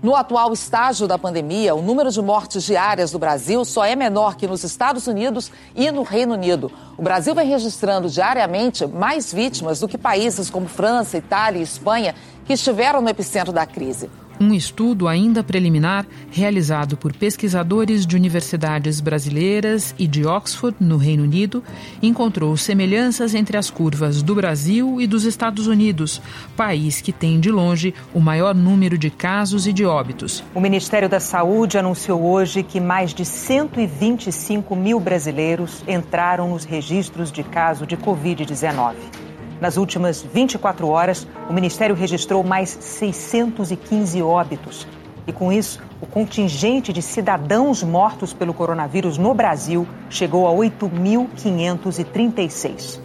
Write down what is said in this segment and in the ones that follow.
No atual estágio da pandemia, o número de mortes diárias do Brasil só é menor que nos Estados Unidos e no Reino Unido. O Brasil vem registrando diariamente mais vítimas do que países como França, Itália e Espanha, que estiveram no epicentro da crise. Um estudo ainda preliminar, realizado por pesquisadores de universidades brasileiras e de Oxford, no Reino Unido, encontrou semelhanças entre as curvas do Brasil e dos Estados Unidos, país que tem de longe o maior número de casos e de óbitos. O Ministério da Saúde anunciou hoje que mais de 125 mil brasileiros entraram nos registros de caso de Covid-19. Nas últimas 24 horas, o Ministério registrou mais 615 óbitos. E com isso, o contingente de cidadãos mortos pelo coronavírus no Brasil chegou a 8.536.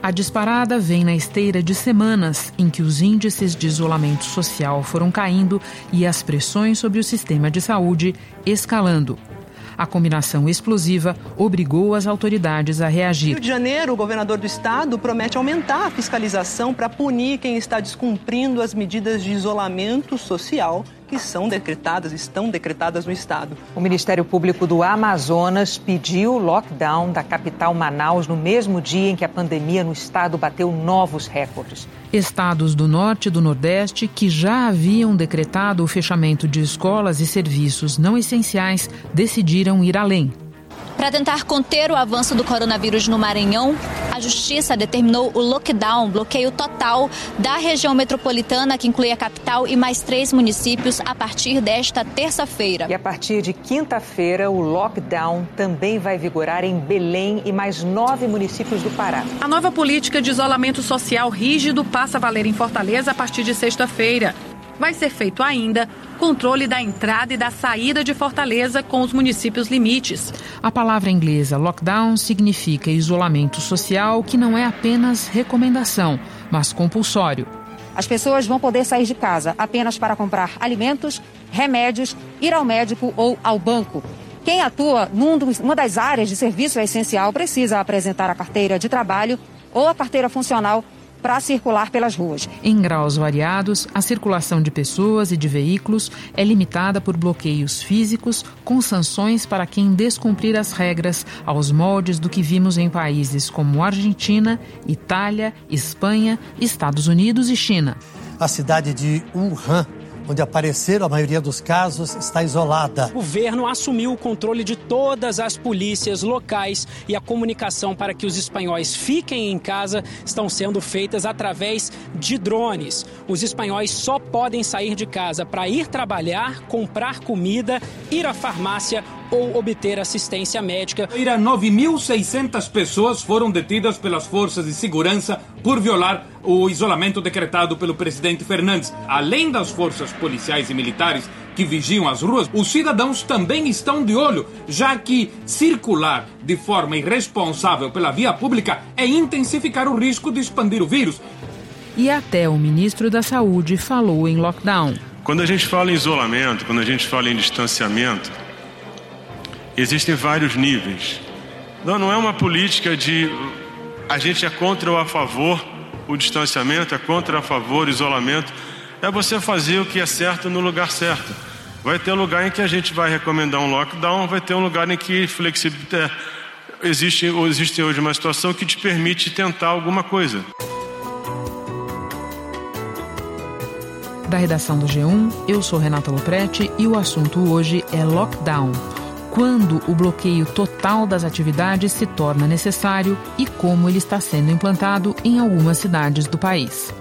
A disparada vem na esteira de semanas em que os índices de isolamento social foram caindo e as pressões sobre o sistema de saúde escalando. A combinação explosiva obrigou as autoridades a reagir. Rio de Janeiro, o governador do estado promete aumentar a fiscalização para punir quem está descumprindo as medidas de isolamento social que são decretadas, estão decretadas no estado. O Ministério Público do Amazonas pediu o lockdown da capital Manaus no mesmo dia em que a pandemia no estado bateu novos recordes. Estados do Norte e do Nordeste que já haviam decretado o fechamento de escolas e serviços não essenciais decidiram ir além. Para tentar conter o avanço do coronavírus no Maranhão, a Justiça determinou o lockdown, bloqueio total da região metropolitana, que inclui a capital e mais três municípios, a partir desta terça-feira. E a partir de quinta-feira, o lockdown também vai vigorar em Belém e mais nove municípios do Pará. A nova política de isolamento social rígido passa a valer em Fortaleza a partir de sexta-feira vai ser feito ainda controle da entrada e da saída de Fortaleza com os municípios limites. A palavra inglesa lockdown significa isolamento social que não é apenas recomendação, mas compulsório. As pessoas vão poder sair de casa apenas para comprar alimentos, remédios, ir ao médico ou ao banco. Quem atua numa das áreas de serviço essencial precisa apresentar a carteira de trabalho ou a carteira funcional para circular pelas ruas. Em graus variados, a circulação de pessoas e de veículos é limitada por bloqueios físicos, com sanções para quem descumprir as regras, aos moldes do que vimos em países como Argentina, Itália, Espanha, Estados Unidos e China. A cidade de Wuhan onde apareceram a maioria dos casos, está isolada. O governo assumiu o controle de todas as polícias locais e a comunicação para que os espanhóis fiquem em casa estão sendo feitas através de drones. Os espanhóis só podem sair de casa para ir trabalhar, comprar comida, ir à farmácia ou obter assistência médica. 9.600 pessoas foram detidas pelas forças de segurança por violar o isolamento decretado pelo presidente Fernandes. Além das forças policiais e militares que vigiam as ruas, os cidadãos também estão de olho, já que circular de forma irresponsável pela via pública é intensificar o risco de expandir o vírus. E até o ministro da Saúde falou em lockdown. Quando a gente fala em isolamento, quando a gente fala em distanciamento, existem vários níveis. Não, não é uma política de a gente é contra ou a favor o distanciamento, é contra ou a favor o isolamento. É você fazer o que é certo no lugar certo. Vai ter lugar em que a gente vai recomendar um lockdown, vai ter um lugar em que flexibilidade. É, existe, existe hoje uma situação que te permite tentar alguma coisa. Da redação do G1, eu sou Renata Loprete e o assunto hoje é lockdown quando o bloqueio total das atividades se torna necessário e como ele está sendo implantado em algumas cidades do país.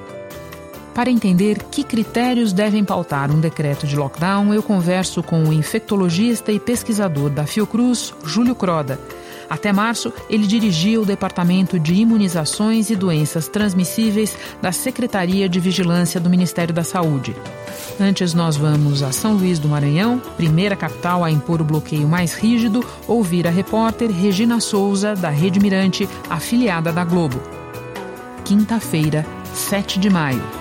Para entender que critérios devem pautar um decreto de lockdown, eu converso com o infectologista e pesquisador da Fiocruz, Júlio Croda. Até março, ele dirigia o Departamento de Imunizações e Doenças Transmissíveis da Secretaria de Vigilância do Ministério da Saúde. Antes, nós vamos a São Luís do Maranhão, primeira capital a impor o bloqueio mais rígido, ouvir a repórter Regina Souza, da Rede Mirante, afiliada da Globo. Quinta-feira, 7 de maio.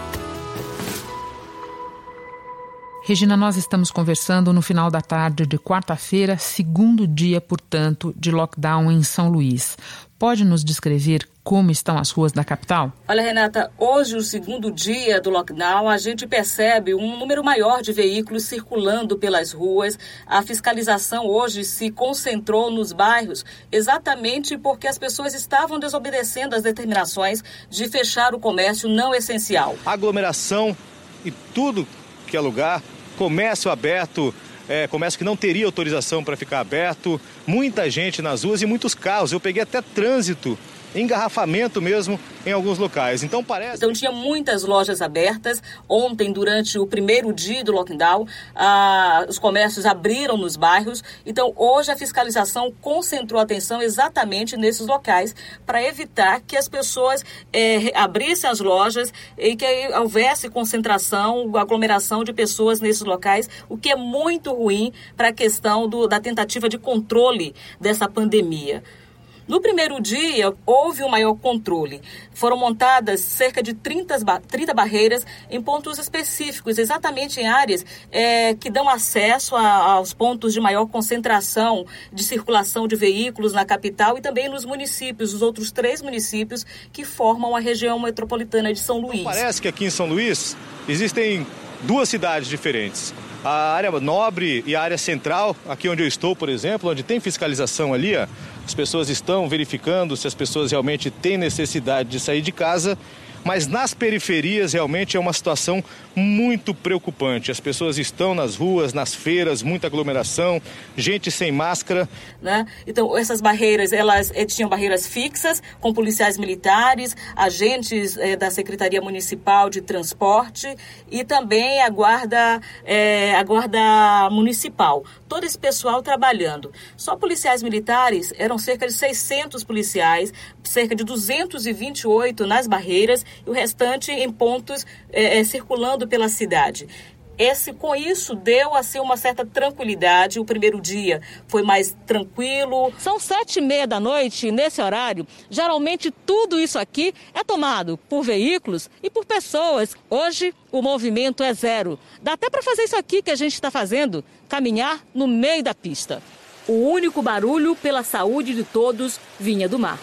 Regina, nós estamos conversando no final da tarde de quarta-feira, segundo dia, portanto, de lockdown em São Luís. Pode nos descrever como estão as ruas da capital? Olha, Renata, hoje, o segundo dia do lockdown, a gente percebe um número maior de veículos circulando pelas ruas. A fiscalização hoje se concentrou nos bairros exatamente porque as pessoas estavam desobedecendo as determinações de fechar o comércio não essencial. Aglomeração e tudo que é lugar, comércio aberto, é, comércio que não teria autorização para ficar aberto, muita gente nas ruas e muitos carros. Eu peguei até trânsito engarrafamento mesmo em alguns locais. Então parece. Então tinha muitas lojas abertas. Ontem, durante o primeiro dia do lockdown, ah, os comércios abriram nos bairros. Então hoje a fiscalização concentrou atenção exatamente nesses locais para evitar que as pessoas eh, abrissem as lojas e que houvesse concentração, aglomeração de pessoas nesses locais, o que é muito ruim para a questão do, da tentativa de controle dessa pandemia. No primeiro dia, houve um maior controle. Foram montadas cerca de 30, 30 barreiras em pontos específicos, exatamente em áreas é, que dão acesso a, aos pontos de maior concentração de circulação de veículos na capital e também nos municípios, os outros três municípios que formam a região metropolitana de São Luís. Parece que aqui em São Luís existem duas cidades diferentes a área nobre e a área central, aqui onde eu estou, por exemplo, onde tem fiscalização ali, ó, as pessoas estão verificando se as pessoas realmente têm necessidade de sair de casa mas nas periferias realmente é uma situação muito preocupante. As pessoas estão nas ruas, nas feiras, muita aglomeração, gente sem máscara. Né? Então, essas barreiras, elas eh, tinham barreiras fixas, com policiais militares, agentes eh, da Secretaria Municipal de Transporte e também a guarda, eh, a guarda municipal. Todo esse pessoal trabalhando. Só policiais militares eram cerca de 600 policiais, cerca de 228 nas barreiras e o restante em pontos é, é, circulando pela cidade. Esse, com isso, deu assim uma certa tranquilidade. O primeiro dia foi mais tranquilo. São sete e meia da noite, nesse horário, geralmente tudo isso aqui é tomado por veículos e por pessoas. Hoje, o movimento é zero. Dá até para fazer isso aqui que a gente está fazendo, caminhar no meio da pista. O único barulho pela saúde de todos vinha do mar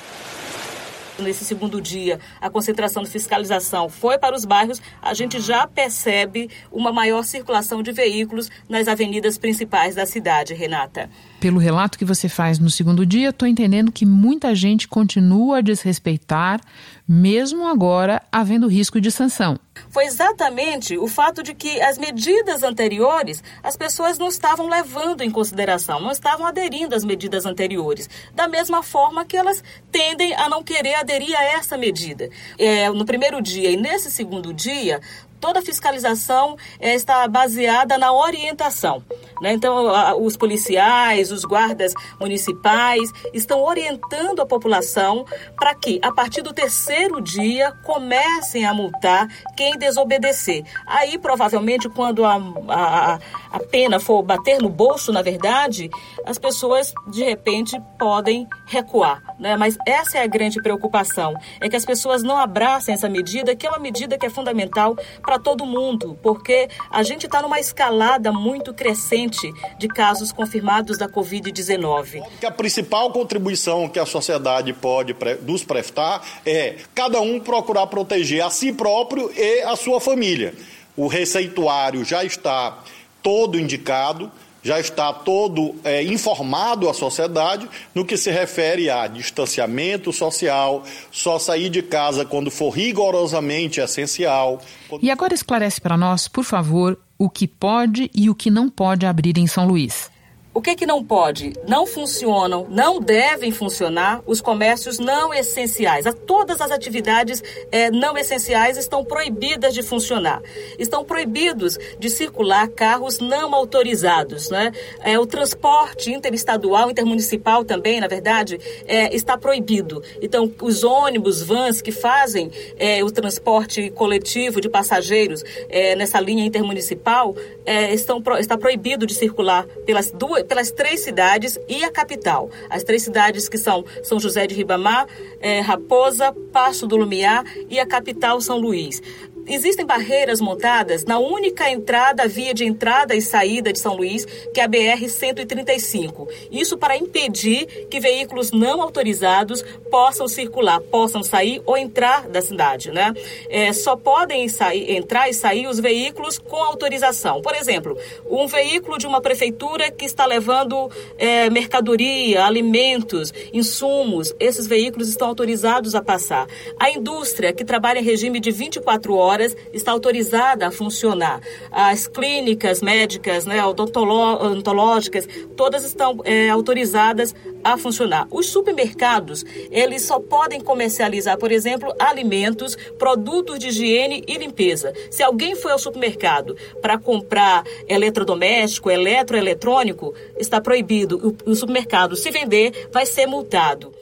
nesse segundo dia a concentração de fiscalização foi para os bairros, a gente já percebe uma maior circulação de veículos nas avenidas principais da cidade, Renata. Pelo relato que você faz no segundo dia, estou entendendo que muita gente continua a desrespeitar, mesmo agora havendo risco de sanção. Foi exatamente o fato de que as medidas anteriores as pessoas não estavam levando em consideração, não estavam aderindo às medidas anteriores, da mesma forma que elas tendem a não querer aderir a essa medida. É, no primeiro dia e nesse segundo dia, toda a fiscalização é, está baseada na orientação. Né? Então, os policiais, os guardas municipais estão orientando a população para que, a partir do terceiro dia, comecem a multar quem desobedecer. Aí, provavelmente, quando a, a, a pena for bater no bolso, na verdade, as pessoas, de repente, podem recuar. Né? Mas essa é a grande preocupação, é que as pessoas não abracem essa medida, que é uma medida que é fundamental para todo mundo, porque a gente está numa escalada muito crescente de casos confirmados da Covid-19. A principal contribuição que a sociedade pode nos prestar é cada um procurar proteger a si próprio e a sua família. O receituário já está todo indicado já está todo é, informado à sociedade no que se refere a distanciamento social, só sair de casa quando for rigorosamente essencial. E agora esclarece para nós, por favor, o que pode e o que não pode abrir em São Luís. O que, que não pode? Não funcionam, não devem funcionar os comércios não essenciais. Todas as atividades é, não essenciais estão proibidas de funcionar. Estão proibidos de circular carros não autorizados. Né? É, o transporte interestadual, intermunicipal também, na verdade, é, está proibido. Então, os ônibus, vans que fazem é, o transporte coletivo de passageiros é, nessa linha intermunicipal é, estão, está proibido de circular pelas duas pelas três cidades e a capital. As três cidades que são São José de Ribamar, é, Raposa, Passo do Lumiar e a capital São Luís. Existem barreiras montadas na única entrada, via de entrada e saída de São Luís, que é a BR-135. Isso para impedir que veículos não autorizados possam circular, possam sair ou entrar da cidade, né? É, só podem sair, entrar e sair os veículos com autorização. Por exemplo, um veículo de uma prefeitura que está levando é, mercadoria, alimentos, insumos, esses veículos estão autorizados a passar. A indústria que trabalha em regime de 24 horas está autorizada a funcionar. As clínicas médicas, né, odontológicas, todas estão é, autorizadas a funcionar. Os supermercados, eles só podem comercializar, por exemplo, alimentos, produtos de higiene e limpeza. Se alguém foi ao supermercado para comprar eletrodoméstico, eletroeletrônico, está proibido. O, o supermercado, se vender, vai ser multado.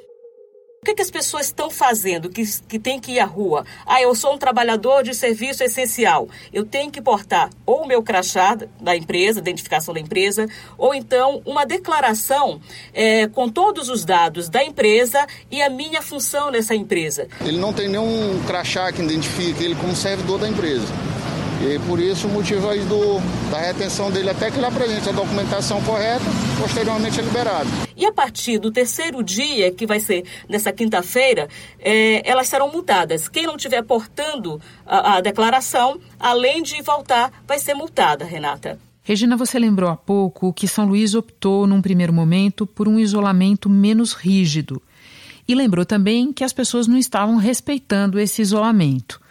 O que, que, as pessoas estão fazendo que, que tem que ir à rua? Ah, eu sou um trabalhador de serviço essencial. Eu tenho que portar ou o meu crachá da empresa, identificação da empresa, ou então uma declaração é, com todos os dados da empresa e a minha função nessa empresa. Ele não tem nenhum crachá que identifique ele como servidor da empresa. E por isso o motivo aí do, da retenção dele até que ele apresente a documentação correta, posteriormente é liberado. E a partir do terceiro dia, que vai ser nessa quinta-feira, é, elas serão multadas. Quem não estiver portando a, a declaração, além de voltar, vai ser multada, Renata. Regina, você lembrou há pouco que São Luís optou, num primeiro momento, por um isolamento menos rígido. E lembrou também que as pessoas não estavam respeitando esse isolamento.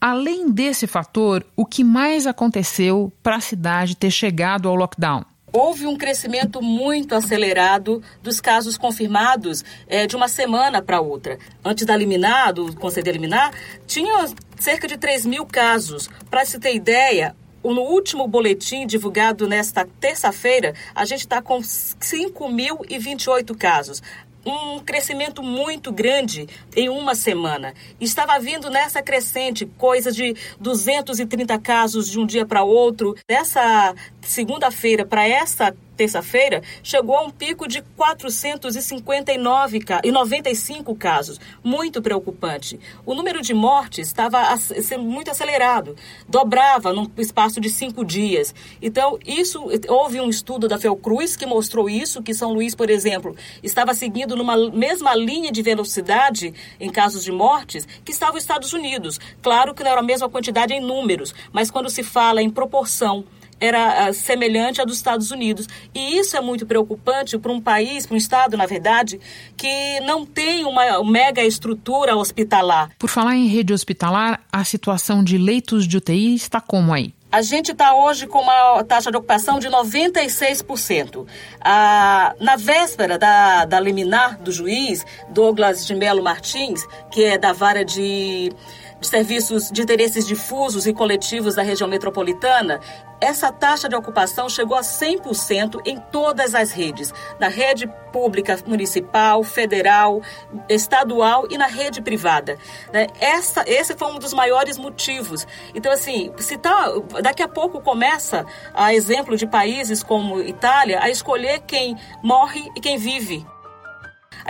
Além desse fator, o que mais aconteceu para a cidade ter chegado ao lockdown? Houve um crescimento muito acelerado dos casos confirmados é, de uma semana para outra. Antes da liminar, do Conselho liminar, tinha cerca de 3 mil casos. Para se ter ideia, no último boletim divulgado nesta terça-feira, a gente está com 5.028 casos um crescimento muito grande em uma semana. Estava vindo nessa crescente, coisa de 230 casos de um dia para outro. Dessa segunda-feira para essa terça-feira, chegou a um pico de 459 e 95 casos, muito preocupante. O número de mortes estava sendo muito acelerado, dobrava num espaço de cinco dias. Então, isso houve um estudo da Fiocruz que mostrou isso, que São Luís, por exemplo, estava seguindo numa mesma linha de velocidade em casos de mortes que estava os Estados Unidos. Claro que não era a mesma quantidade em números, mas quando se fala em proporção era uh, semelhante à dos Estados Unidos. E isso é muito preocupante para um país, para um Estado, na verdade, que não tem uma mega estrutura hospitalar. Por falar em rede hospitalar, a situação de leitos de UTI está como aí? A gente está hoje com uma taxa de ocupação de 96%. Ah, na véspera da, da liminar do juiz, Douglas de Melo Martins, que é da vara de de serviços de interesses difusos e coletivos da região metropolitana, essa taxa de ocupação chegou a 100% em todas as redes, na rede pública municipal, federal, estadual e na rede privada. Né? Essa, esse foi um dos maiores motivos. Então, assim, se tá, daqui a pouco começa, a exemplo de países como Itália, a escolher quem morre e quem vive.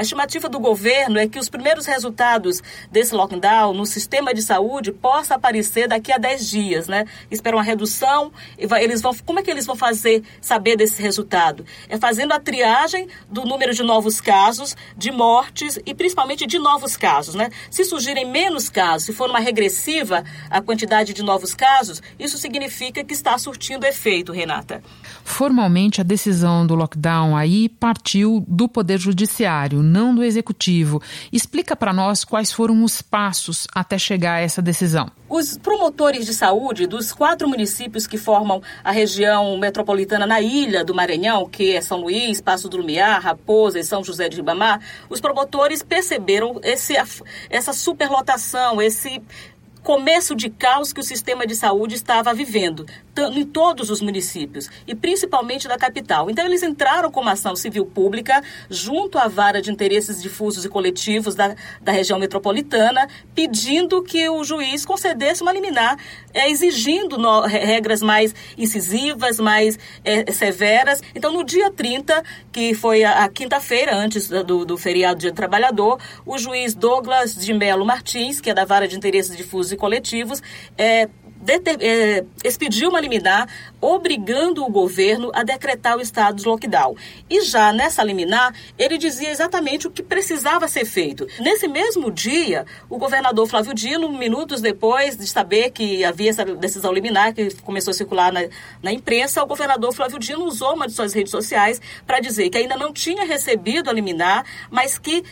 A estimativa do governo é que os primeiros resultados desse lockdown no sistema de saúde possa aparecer daqui a 10 dias, né? Espera uma redução, eles vão, como é que eles vão fazer saber desse resultado? É fazendo a triagem do número de novos casos, de mortes e principalmente de novos casos, né? Se surgirem menos casos, se for uma regressiva a quantidade de novos casos, isso significa que está surtindo efeito, Renata. Formalmente, a decisão do lockdown aí partiu do Poder Judiciário não do executivo. Explica para nós quais foram os passos até chegar a essa decisão. Os promotores de saúde dos quatro municípios que formam a região metropolitana na ilha do Maranhão, que é São Luís, Passo do Lumiar, Raposa e São José de Ribamar, os promotores perceberam esse, essa superlotação, esse começo de caos que o sistema de saúde estava vivendo, em todos os municípios e principalmente da capital. Então, eles entraram com uma ação civil pública junto à vara de interesses difusos e coletivos da, da região metropolitana, pedindo que o juiz concedesse uma liminar, é, exigindo no, regras mais incisivas, mais é, severas. Então, no dia 30, que foi a, a quinta-feira, antes do, do feriado Dia do Trabalhador, o juiz Douglas de Melo Martins, que é da vara de interesses difusos e coletivos, é, é, expediu uma liminar obrigando o governo a decretar o estado de lockdown. E já nessa liminar, ele dizia exatamente o que precisava ser feito. Nesse mesmo dia, o governador Flávio Dino, minutos depois de saber que havia essa decisão liminar que começou a circular na, na imprensa, o governador Flávio Dino usou uma de suas redes sociais para dizer que ainda não tinha recebido a liminar, mas que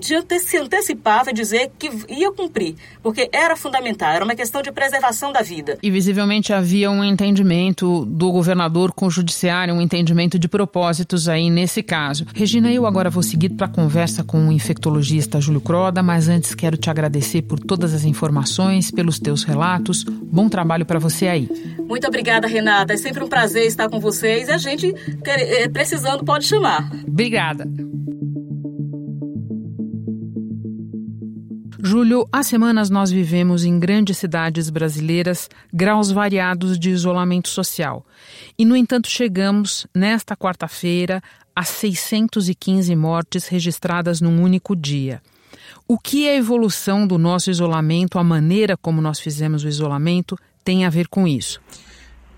de ante se antecipava dizer que ia cumprir, porque era fundamental, era uma questão de preservação da vida. E visivelmente havia um entendimento do governador com o judiciário, um entendimento de propósitos aí nesse caso. Regina, eu agora vou seguir para a conversa com o infectologista Júlio Croda, mas antes quero te agradecer por todas as informações, pelos teus relatos. Bom trabalho para você aí. Muito obrigada, Renata. É sempre um prazer estar com vocês e a gente, é, precisando, pode chamar. Obrigada. Júlio, há semanas nós vivemos em grandes cidades brasileiras graus variados de isolamento social. E, no entanto, chegamos, nesta quarta-feira, a 615 mortes registradas num único dia. O que a evolução do nosso isolamento, a maneira como nós fizemos o isolamento, tem a ver com isso?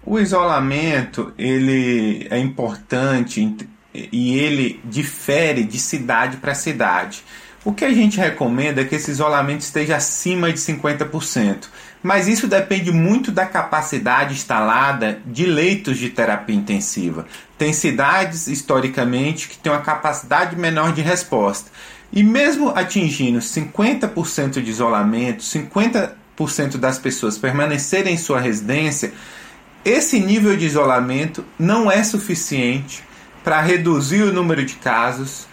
O isolamento ele é importante e ele difere de cidade para cidade. O que a gente recomenda é que esse isolamento esteja acima de 50%, mas isso depende muito da capacidade instalada de leitos de terapia intensiva. Tem cidades, historicamente, que têm uma capacidade menor de resposta. E mesmo atingindo 50% de isolamento, 50% das pessoas permanecerem em sua residência, esse nível de isolamento não é suficiente para reduzir o número de casos,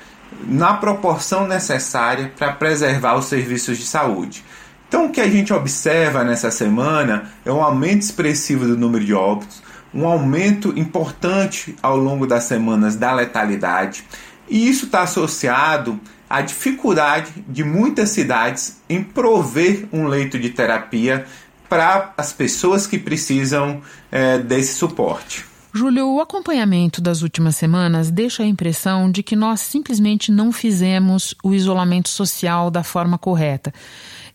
na proporção necessária para preservar os serviços de saúde. Então, o que a gente observa nessa semana é um aumento expressivo do número de óbitos, um aumento importante ao longo das semanas da letalidade, e isso está associado à dificuldade de muitas cidades em prover um leito de terapia para as pessoas que precisam é, desse suporte. Júlio, o acompanhamento das últimas semanas deixa a impressão de que nós simplesmente não fizemos o isolamento social da forma correta.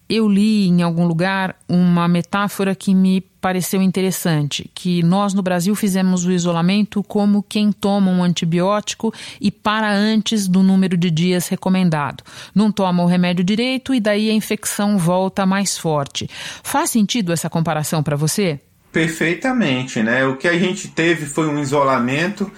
Eu li em algum lugar uma metáfora que me pareceu interessante, que nós no Brasil fizemos o isolamento como quem toma um antibiótico e para antes do número de dias recomendado. Não toma o remédio direito e daí a infecção volta mais forte. Faz sentido essa comparação para você? Perfeitamente, né? O que a gente teve foi um isolamento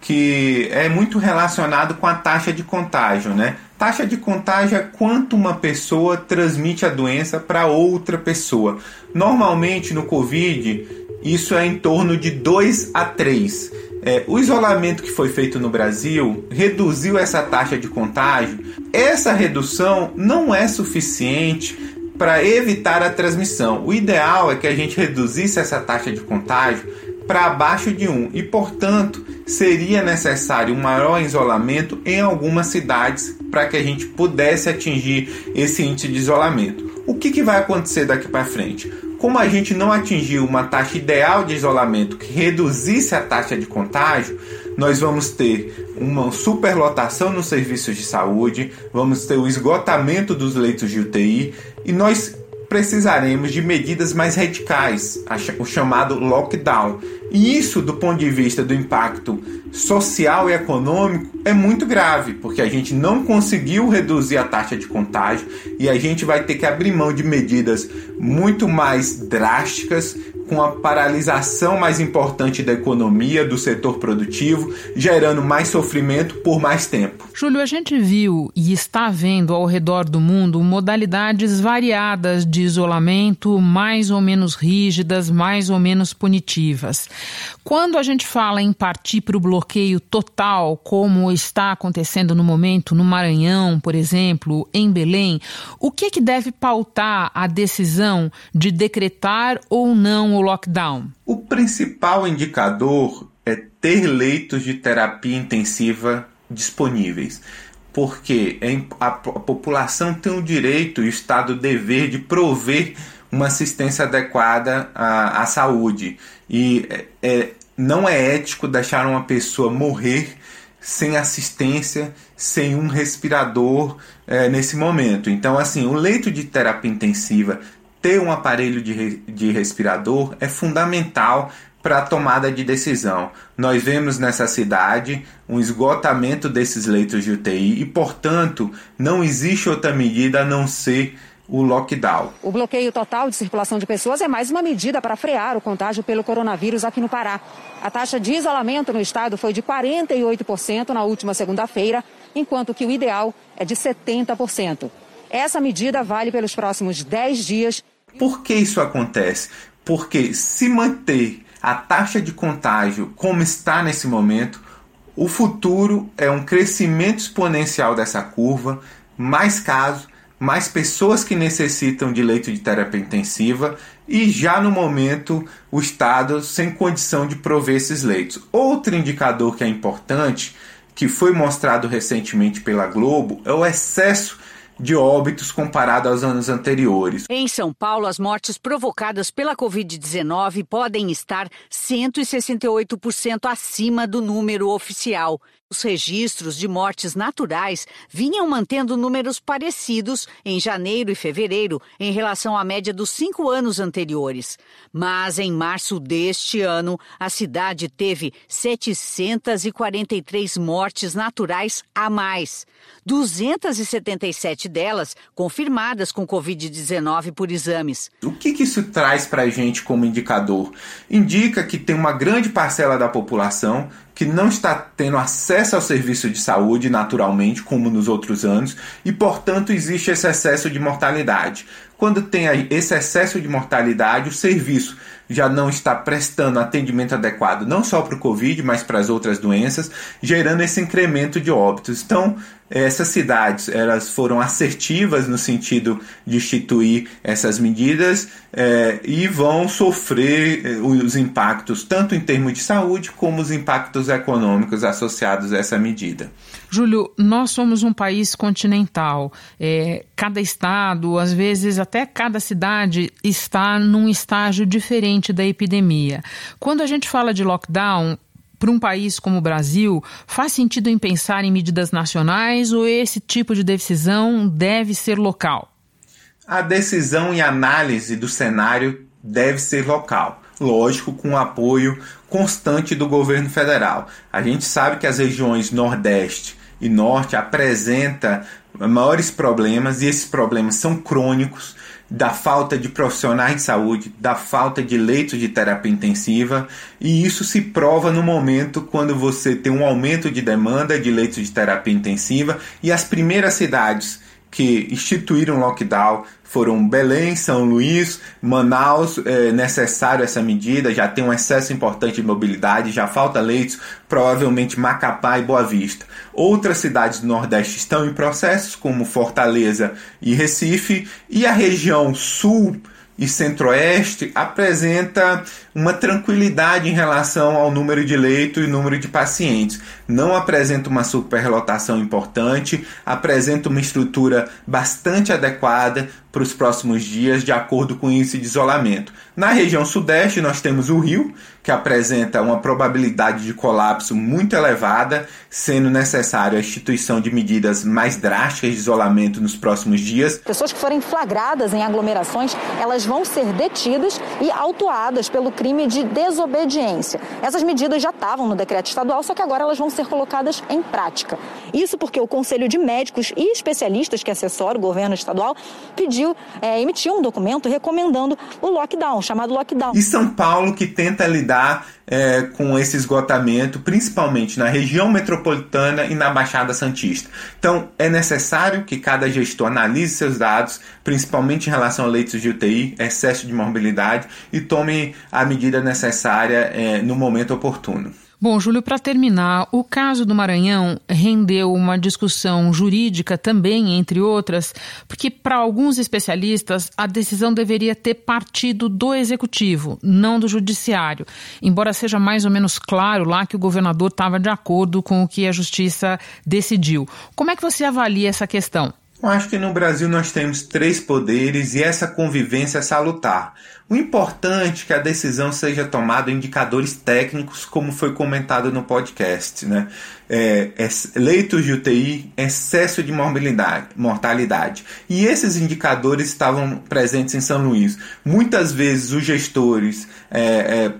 que é muito relacionado com a taxa de contágio, né? Taxa de contágio é quanto uma pessoa transmite a doença para outra pessoa. Normalmente no Covid, isso é em torno de 2 a 3. É, o isolamento que foi feito no Brasil reduziu essa taxa de contágio. Essa redução não é suficiente para evitar a transmissão. O ideal é que a gente reduzisse essa taxa de contágio para abaixo de 1 e, portanto, seria necessário um maior isolamento em algumas cidades para que a gente pudesse atingir esse índice de isolamento. O que, que vai acontecer daqui para frente? Como a gente não atingiu uma taxa ideal de isolamento que reduzisse a taxa de contágio, nós vamos ter uma superlotação nos serviços de saúde, vamos ter o esgotamento dos leitos de UTI e nós precisaremos de medidas mais radicais, o chamado lockdown. E isso, do ponto de vista do impacto social e econômico, é muito grave, porque a gente não conseguiu reduzir a taxa de contágio e a gente vai ter que abrir mão de medidas muito mais drásticas com a paralisação mais importante da economia, do setor produtivo, gerando mais sofrimento por mais tempo. Júlio, a gente viu e está vendo ao redor do mundo modalidades variadas de isolamento, mais ou menos rígidas, mais ou menos punitivas. Quando a gente fala em partir para o bloqueio total, como está acontecendo no momento no Maranhão, por exemplo, em Belém, o que, é que deve pautar a decisão de decretar ou não o lockdown? O principal indicador é ter leitos de terapia intensiva disponíveis porque a, população tem o direito e o Estado o dever de prover uma assistência adequada à, à saúde. E é, é, não é ético deixar uma pessoa morrer sem assistência, sem um respirador é, nesse momento. Então, assim, o leito de terapia intensiva ter um aparelho de, de respirador é fundamental para a tomada de decisão. Nós vemos nessa cidade um esgotamento desses leitos de UTI e, portanto, não existe outra medida a não ser o lockdown. O bloqueio total de circulação de pessoas é mais uma medida para frear o contágio pelo coronavírus aqui no Pará. A taxa de isolamento no estado foi de 48% na última segunda-feira, enquanto que o ideal é de 70%. Essa medida vale pelos próximos 10 dias. Por que isso acontece? Porque se manter a taxa de contágio como está nesse momento, o futuro é um crescimento exponencial dessa curva, mais casos, mais pessoas que necessitam de leito de terapia intensiva e já no momento o Estado sem condição de prover esses leitos. Outro indicador que é importante, que foi mostrado recentemente pela Globo, é o excesso de óbitos comparado aos anos anteriores. Em São Paulo, as mortes provocadas pela Covid-19 podem estar 168% acima do número oficial. Os registros de mortes naturais vinham mantendo números parecidos em janeiro e fevereiro em relação à média dos cinco anos anteriores. Mas em março deste ano, a cidade teve 743 mortes naturais a mais. 277 delas confirmadas com Covid-19 por exames. O que, que isso traz para a gente como indicador? Indica que tem uma grande parcela da população que não está tendo acesso ao serviço de saúde naturalmente, como nos outros anos, e portanto existe esse excesso de mortalidade. Quando tem esse excesso de mortalidade, o serviço já não está prestando atendimento adequado não só para o Covid, mas para as outras doenças, gerando esse incremento de óbitos. Então, essas cidades elas foram assertivas no sentido de instituir essas medidas é, e vão sofrer é, os impactos tanto em termos de saúde como os impactos econômicos associados a essa medida. Júlio, nós somos um país continental. É, cada estado, às vezes até cada cidade, está num estágio diferente da epidemia. Quando a gente fala de lockdown, para um país como o Brasil, faz sentido em pensar em medidas nacionais ou esse tipo de decisão deve ser local? A decisão e análise do cenário deve ser local. Lógico, com apoio constante do governo federal. A gente sabe que as regiões Nordeste e Norte apresenta maiores problemas e esses problemas são crônicos da falta de profissionais de saúde, da falta de leitos de terapia intensiva, e isso se prova no momento quando você tem um aumento de demanda de leitos de terapia intensiva e as primeiras cidades que instituíram lockdown foram Belém, São Luís, Manaus, é necessário essa medida, já tem um excesso importante de mobilidade, já falta leitos, provavelmente Macapá e Boa Vista. Outras cidades do Nordeste estão em processos, como Fortaleza e Recife, e a região sul e centro-oeste apresenta uma tranquilidade em relação ao número de leitos e número de pacientes. Não apresenta uma superlotação importante, apresenta uma estrutura bastante adequada para os próximos dias, de acordo com o índice de isolamento. Na região sudeste, nós temos o Rio, que apresenta uma probabilidade de colapso muito elevada, sendo necessário a instituição de medidas mais drásticas de isolamento nos próximos dias. Pessoas que forem flagradas em aglomerações, elas vão ser detidas e autuadas pelo crime de desobediência. Essas medidas já estavam no decreto estadual, só que agora elas vão ser colocadas em prática. Isso porque o Conselho de Médicos e especialistas que assessora o governo estadual pediu, é, emitiu um documento recomendando o lockdown, chamado lockdown. E São Paulo, que tenta lidar é, com esse esgotamento, principalmente na região metropolitana e na Baixada Santista. Então, é necessário que cada gestor analise seus dados, principalmente em relação a leitos de UTI, excesso de morbilidade, e tome a medida necessária é, no momento oportuno. Bom, Júlio, para terminar, o caso do Maranhão rendeu uma discussão jurídica também, entre outras, porque para alguns especialistas a decisão deveria ter partido do executivo, não do judiciário, embora seja mais ou menos claro lá que o governador estava de acordo com o que a justiça decidiu. Como é que você avalia essa questão? Eu acho que no Brasil nós temos três poderes e essa convivência é salutar. O importante é que a decisão seja tomada em indicadores técnicos, como foi comentado no podcast. Né? É, é, leitos de UTI, excesso de mortalidade. E esses indicadores estavam presentes em São Luís. Muitas vezes os gestores, é, é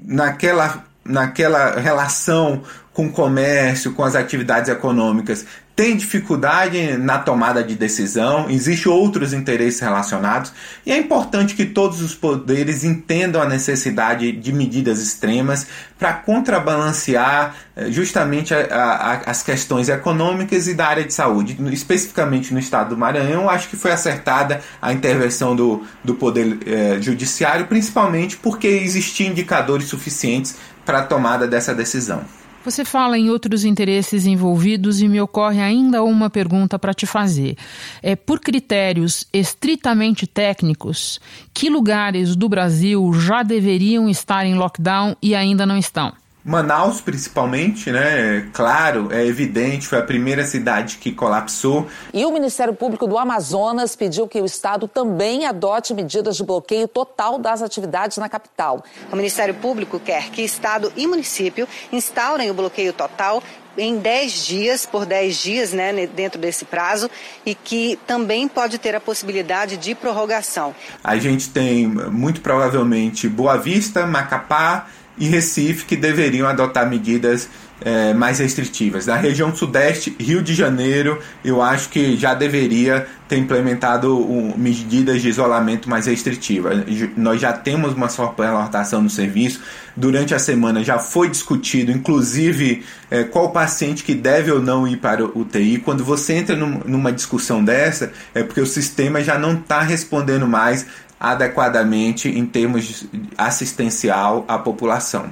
naquela, naquela relação com o comércio, com as atividades econômicas, tem dificuldade na tomada de decisão, existem outros interesses relacionados, e é importante que todos os poderes entendam a necessidade de medidas extremas para contrabalancear eh, justamente a, a, as questões econômicas e da área de saúde. Especificamente no estado do Maranhão, acho que foi acertada a intervenção do, do Poder eh, Judiciário, principalmente porque existiam indicadores suficientes para a tomada dessa decisão. Você fala em outros interesses envolvidos e me ocorre ainda uma pergunta para te fazer. É, por critérios estritamente técnicos, que lugares do Brasil já deveriam estar em lockdown e ainda não estão? Manaus, principalmente, né? Claro, é evidente, foi a primeira cidade que colapsou. E o Ministério Público do Amazonas pediu que o Estado também adote medidas de bloqueio total das atividades na capital. O Ministério Público quer que Estado e município instaurem o bloqueio total em 10 dias, por 10 dias, né, dentro desse prazo, e que também pode ter a possibilidade de prorrogação. A gente tem, muito provavelmente, Boa Vista, Macapá, e Recife que deveriam adotar medidas é, mais restritivas. Na região sudeste, Rio de Janeiro, eu acho que já deveria ter implementado um, medidas de isolamento mais restritivas. Nós já temos uma superlotação no serviço. Durante a semana já foi discutido, inclusive, é, qual paciente que deve ou não ir para o UTI. Quando você entra num, numa discussão dessa, é porque o sistema já não está respondendo mais adequadamente em termos assistencial à população.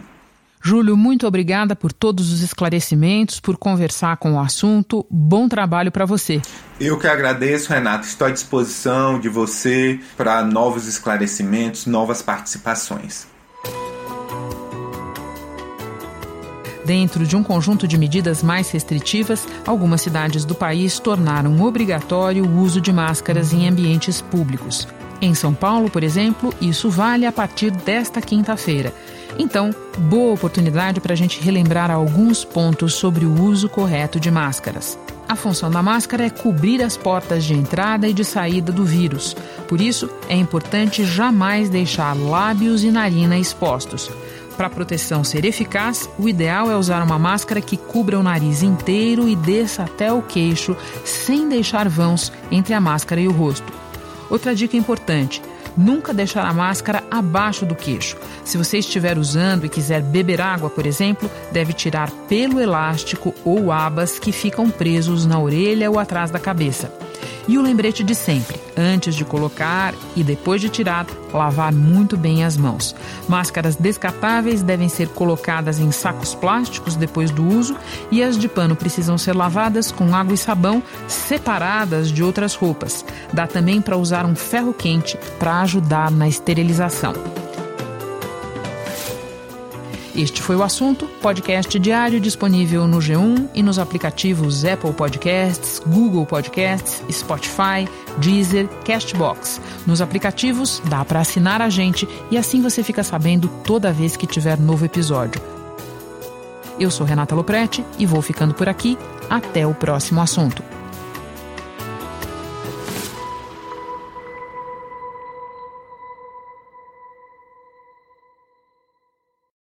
Júlio, muito obrigada por todos os esclarecimentos, por conversar com o assunto. Bom trabalho para você. Eu que agradeço, Renato. Estou à disposição de você para novos esclarecimentos, novas participações. Dentro de um conjunto de medidas mais restritivas, algumas cidades do país tornaram obrigatório o uso de máscaras em ambientes públicos. Em São Paulo, por exemplo, isso vale a partir desta quinta-feira. Então, boa oportunidade para a gente relembrar alguns pontos sobre o uso correto de máscaras. A função da máscara é cobrir as portas de entrada e de saída do vírus. Por isso, é importante jamais deixar lábios e narina expostos. Para a proteção ser eficaz, o ideal é usar uma máscara que cubra o nariz inteiro e desça até o queixo, sem deixar vãos entre a máscara e o rosto. Outra dica importante: nunca deixar a máscara abaixo do queixo. Se você estiver usando e quiser beber água, por exemplo, deve tirar pelo elástico ou abas que ficam presos na orelha ou atrás da cabeça. E o lembrete de sempre: antes de colocar e depois de tirar, lavar muito bem as mãos. Máscaras descartáveis devem ser colocadas em sacos plásticos depois do uso e as de pano precisam ser lavadas com água e sabão separadas de outras roupas. Dá também para usar um ferro quente para ajudar na esterilização. Este foi o assunto, podcast diário disponível no G1 e nos aplicativos Apple Podcasts, Google Podcasts, Spotify, Deezer, Castbox. Nos aplicativos dá para assinar a gente e assim você fica sabendo toda vez que tiver novo episódio. Eu sou Renata Loprete e vou ficando por aqui. Até o próximo assunto.